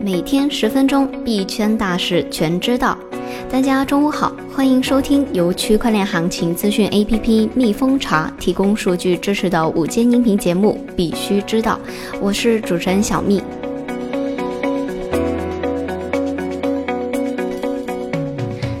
每天十分钟，币圈大事全知道。大家中午好，欢迎收听由区块链行情资讯 APP 蜜蜂茶提供数据支持的午间音频节目《必须知道》，我是主持人小蜜。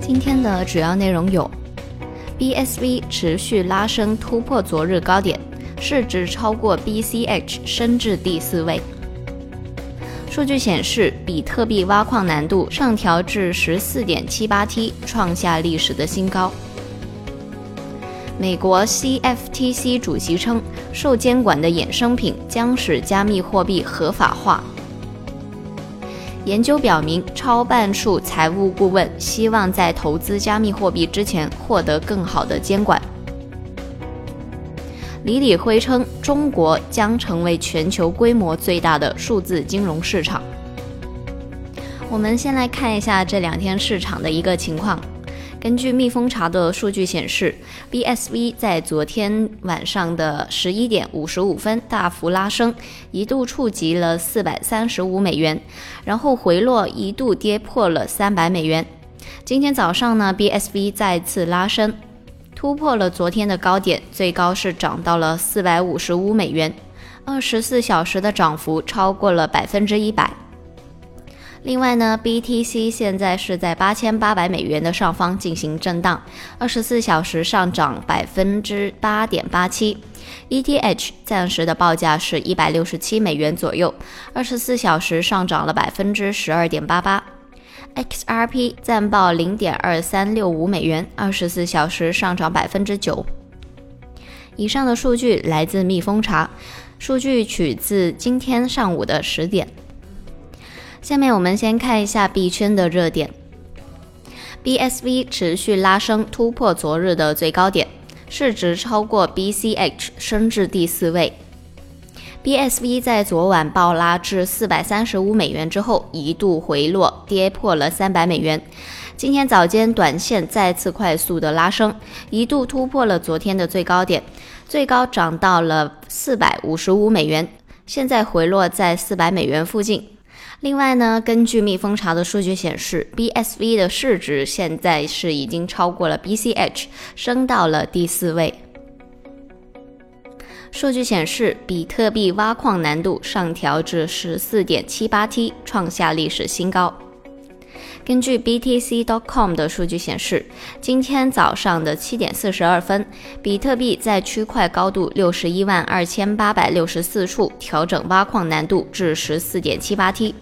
今天的主要内容有：BSV 持续拉升，突破昨日高点，市值超过 BCH，升至第四位。数据显示，比特币挖矿难度上调至十四点七八 T，创下历史的新高。美国 CFTC 主席称，受监管的衍生品将使加密货币合法化。研究表明，超半数财务顾问希望在投资加密货币之前获得更好的监管。李李辉称，中国将成为全球规模最大的数字金融市场。我们先来看一下这两天市场的一个情况。根据蜜蜂查的数据显示，BSV 在昨天晚上的十一点五十五分大幅拉升，一度触及了四百三十五美元，然后回落，一度跌破了三百美元。今天早上呢，BSV 再次拉升。突破了昨天的高点，最高是涨到了四百五十五美元，二十四小时的涨幅超过了百分之一百。另外呢，BTC 现在是在八千八百美元的上方进行震荡，二十四小时上涨百分之八点八七，ETH 暂时的报价是一百六十七美元左右，二十四小时上涨了百分之十二点八八。XRP 暂报零点二三六五美元，二十四小时上涨百分之九。以上的数据来自蜜蜂查，数据取自今天上午的十点。下面我们先看一下币圈的热点，BSV 持续拉升，突破昨日的最高点，市值超过 BCH，升至第四位。BSV 在昨晚暴拉至四百三十五美元之后，一度回落，跌破了三百美元。今天早间，短线再次快速的拉升，一度突破了昨天的最高点，最高涨到了四百五十五美元，现在回落在四百美元附近。另外呢，根据蜜蜂查的数据显示，BSV 的市值现在是已经超过了 BCH，升到了第四位。数据显示，比特币挖矿难度上调至十四点七八 T，创下历史新高。根据 BTC.com 的数据显示，今天早上的七点四十二分，比特币在区块高度六十一万二千八百六十四处调整挖矿难度至十四点七八 T，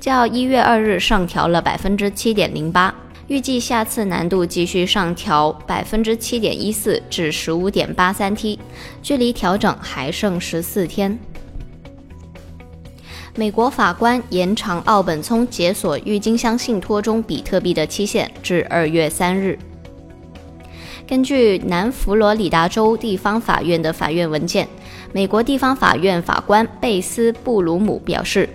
较一月二日上调了百分之七点零八。预计下次难度继续上调百分之七点一四至十五点八三 T，距离调整还剩十四天。美国法官延长奥本聪解锁郁金香信托中比特币的期限至二月三日。根据南佛罗里达州地方法院的法院文件，美国地方法院法官贝斯布鲁姆表示。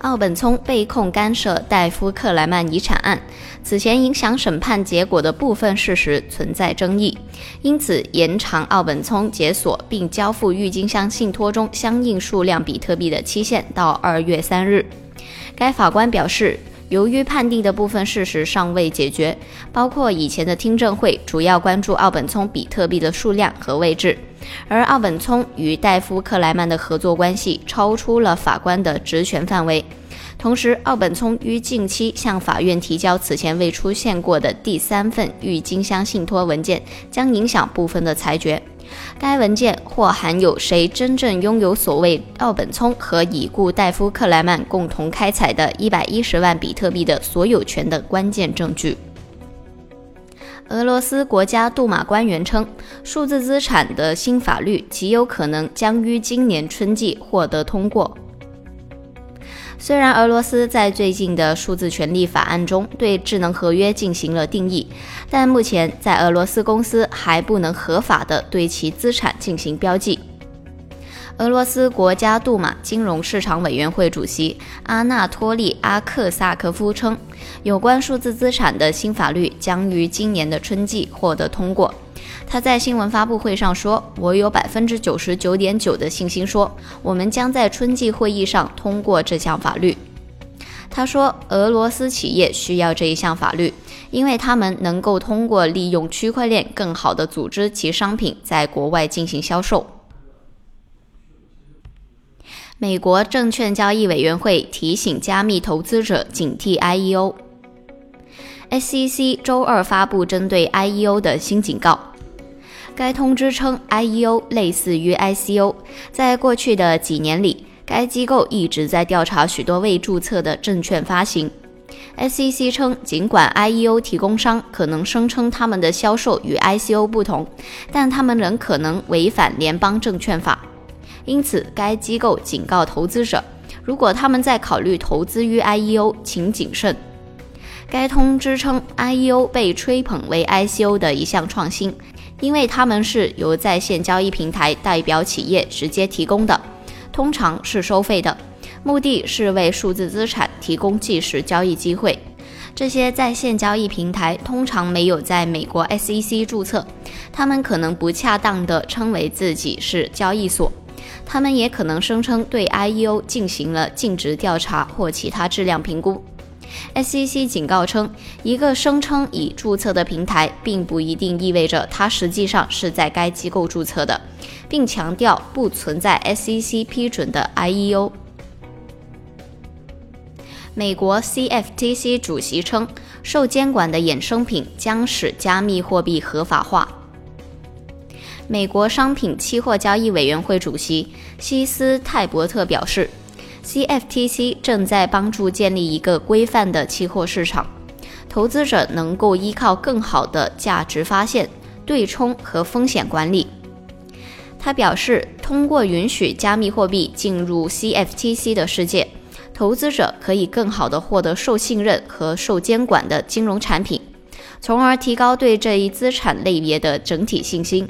奥本聪被控干涉戴夫·克莱曼遗产案，此前影响审判结果的部分事实存在争议，因此延长奥本聪解锁并交付郁金香信托中相应数量比特币的期限到二月三日。该法官表示，由于判定的部分事实尚未解决，包括以前的听证会主要关注奥本聪比特币的数量和位置。而奥本聪与戴夫·克莱曼的合作关系超出了法官的职权范围。同时，奥本聪于近期向法院提交此前未出现过的第三份郁金香信托文件，将影响部分的裁决。该文件或含有谁真正拥有所谓奥本聪和已故戴夫·克莱曼共同开采的一百一十万比特币的所有权的关键证据。俄罗斯国家杜马官员称，数字资产的新法律极有可能将于今年春季获得通过。虽然俄罗斯在最近的数字权利法案中对智能合约进行了定义，但目前在俄罗斯公司还不能合法的对其资产进行标记。俄罗斯国家杜马金融市场委员会主席阿纳托利·阿克萨科夫称，有关数字资产的新法律将于今年的春季获得通过。他在新闻发布会上说：“我有百分之九十九点九的信心，说我们将在春季会议上通过这项法律。”他说，俄罗斯企业需要这一项法律，因为他们能够通过利用区块链更好地组织其商品在国外进行销售。美国证券交易委员会提醒加密投资者警惕 IEO。SEC 周二发布针对 IEO 的新警告。该通知称，IEO 类似于 ICO，在过去的几年里，该机构一直在调查许多未注册的证券发行。SEC 称，尽管 IEO 提供商可能声称他们的销售与 ICO 不同，但他们仍可能违反联邦证券法。因此，该机构警告投资者，如果他们在考虑投资于 IEO，请谨慎。该通知称，IEO 被吹捧为 ICO 的一项创新，因为它们是由在线交易平台代表企业直接提供的，通常是收费的，目的是为数字资产提供即时交易机会。这些在线交易平台通常没有在美国 SEC 注册，他们可能不恰当地称为自己是交易所。他们也可能声称对 IEO 进行了尽职调查或其他质量评估。SEC 警告称，一个声称已注册的平台，并不一定意味着它实际上是在该机构注册的，并强调不存在 SEC 批准的 IEO。美国 CFTC 主席称，受监管的衍生品将使加密货币合法化。美国商品期货交易委员会主席希斯泰伯特表示，CFTC 正在帮助建立一个规范的期货市场，投资者能够依靠更好的价值发现、对冲和风险管理。他表示，通过允许加密货币进入 CFTC 的世界，投资者可以更好地获得受信任和受监管的金融产品，从而提高对这一资产类别的整体信心。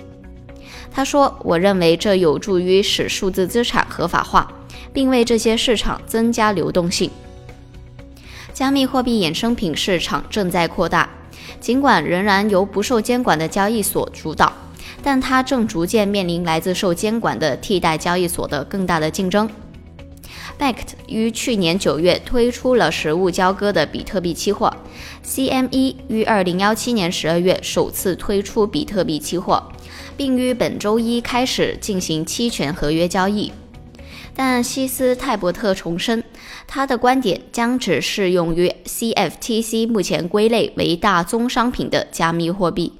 他说：“我认为这有助于使数字资产合法化，并为这些市场增加流动性。加密货币衍生品市场正在扩大，尽管仍然由不受监管的交易所主导，但它正逐渐面临来自受监管的替代交易所的更大的竞争。” Bakt 于去年九月推出了实物交割的比特币期货，CME 于二零幺七年十二月首次推出比特币期货。并于本周一开始进行期权合约交易，但希斯泰伯特重申，他的观点将只适用于 CFTC 目前归类为大宗商品的加密货币。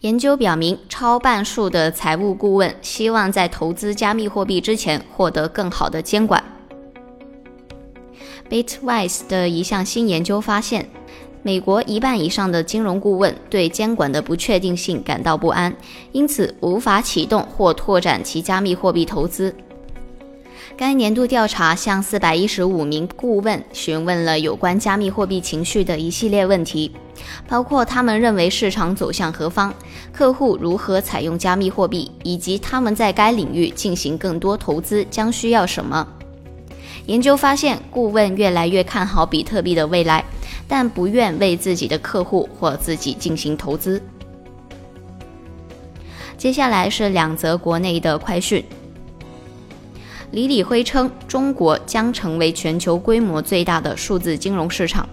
研究表明，超半数的财务顾问希望在投资加密货币之前获得更好的监管。Bitwise 的一项新研究发现。美国一半以上的金融顾问对监管的不确定性感到不安，因此无法启动或拓展其加密货币投资。该年度调查向415名顾问询问了有关加密货币情绪的一系列问题，包括他们认为市场走向何方、客户如何采用加密货币，以及他们在该领域进行更多投资将需要什么。研究发现，顾问越来越看好比特币的未来。但不愿为自己的客户或自己进行投资。接下来是两则国内的快讯。李李辉称，中国将成为全球规模最大的数字金融市场。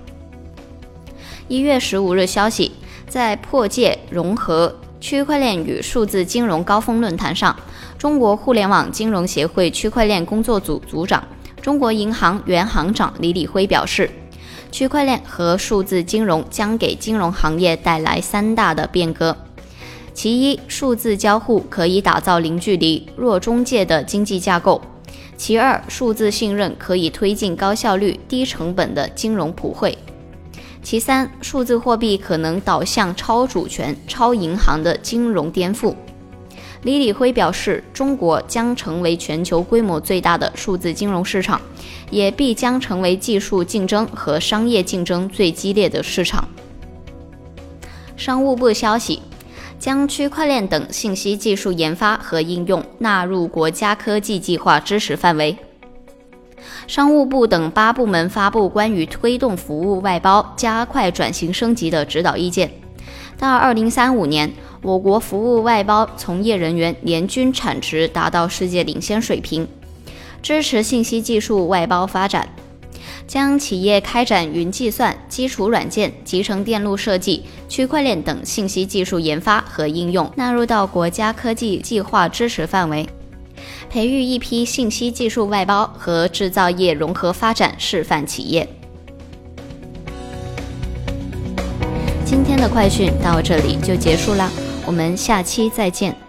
一月十五日消息，在破界融合区块链与数字金融高峰论坛上，中国互联网金融协会区块链工作组组长、中国银行原行长李李辉表示。区块链和数字金融将给金融行业带来三大的变革：其一，数字交互可以打造零距离、弱中介的经济架构；其二，数字信任可以推进高效率、低成本的金融普惠；其三，数字货币可能导向超主权、超银行的金融颠覆。李李辉表示，中国将成为全球规模最大的数字金融市场，也必将成为技术竞争和商业竞争最激烈的市场。商务部消息，将区块链等信息技术研发和应用纳入国家科技计划支持范围。商务部等八部门发布关于推动服务外包、加快转型升级的指导意见。到二零三五年。我国服务外包从业人员年均产值达到世界领先水平，支持信息技术外包发展，将企业开展云计算、基础软件、集成电路设计、区块链等信息技术研发和应用纳入到国家科技计划支持范围，培育一批信息技术外包和制造业融合发展示范企业。的快讯到这里就结束啦，我们下期再见。